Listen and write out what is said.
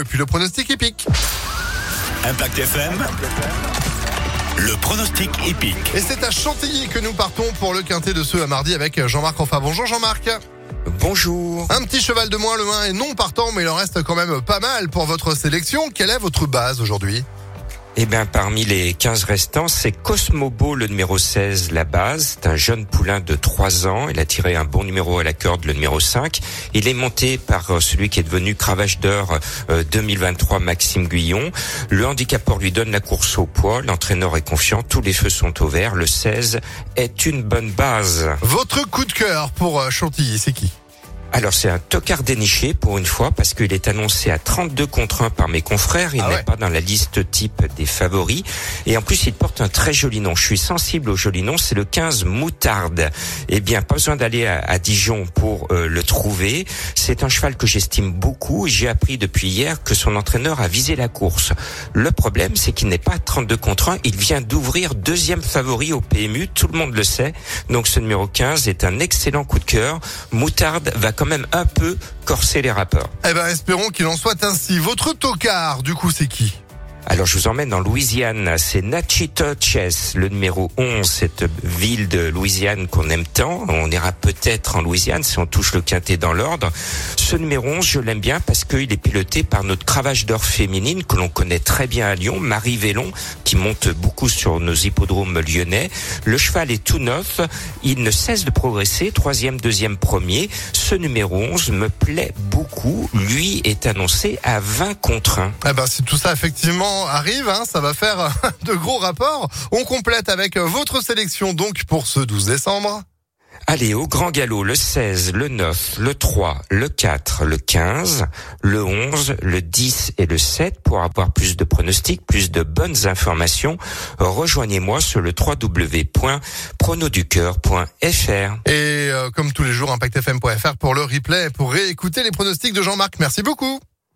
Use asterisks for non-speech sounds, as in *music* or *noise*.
et puis le pronostic épique. Impact FM. Le pronostic épique. Et c'est à Chantilly que nous partons pour le quintet de ce à mardi avec Jean-Marc Enfin. Bonjour Jean-Marc. Bonjour. Un petit cheval de moins, le 1 est non partant, mais il en reste quand même pas mal pour votre sélection. Quelle est votre base aujourd'hui? Eh bien, parmi les 15 restants, c'est Cosmobo, le numéro 16, la base. C'est un jeune poulain de 3 ans. Il a tiré un bon numéro à la corde, le numéro 5. Il est monté par euh, celui qui est devenu Cravage d'heure 2023, Maxime Guyon. Le handicap pour lui donne la course au poids. L'entraîneur est confiant. Tous les feux sont au vert. Le 16 est une bonne base. Votre coup de cœur pour euh, Chantilly, c'est qui? Alors c'est un tocard déniché pour une fois parce qu'il est annoncé à 32 contre 1 par mes confrères. Il ah n'est pas dans la liste type des favoris. Et en plus il porte un très joli nom. Je suis sensible au joli nom. C'est le 15 Moutarde. Eh bien pas besoin d'aller à, Dijon pour euh, le trouver. C'est un cheval que j'estime beaucoup. J'ai appris depuis hier que son entraîneur a visé la course. Le problème c'est qu'il n'est pas à 32 contre 1. Il vient d'ouvrir deuxième favori au PMU. Tout le monde le sait. Donc ce numéro 15 est un excellent coup de cœur. Moutarde va quand même un peu corser les rapports. Eh ben, espérons qu'il en soit ainsi. Votre tocard, du coup, c'est qui? Alors je vous emmène en Louisiane, c'est Natchitoches, le numéro 11, cette ville de Louisiane qu'on aime tant. On ira peut-être en Louisiane si on touche le quintet dans l'ordre. Ce numéro 11, je l'aime bien parce qu'il est piloté par notre cravache d'or féminine que l'on connaît très bien à Lyon, Marie Vélon, monte beaucoup sur nos hippodromes lyonnais. Le cheval est tout neuf, il ne cesse de progresser, troisième, deuxième, premier. Ce numéro 11 me plaît beaucoup. Lui est annoncé à 20 contre 1. Eh ben, c'est tout ça effectivement arrive, hein, ça va faire *laughs* de gros rapports. On complète avec votre sélection donc pour ce 12 décembre. Allez, au grand galop, le 16, le 9, le 3, le 4, le 15, le 11, le 10 et le 7 pour avoir plus de pronostics, plus de bonnes informations. Rejoignez-moi sur le www.pronoducœur.fr. Et euh, comme tous les jours, impactfm.fr pour le replay, pour réécouter les pronostics de Jean-Marc. Merci beaucoup.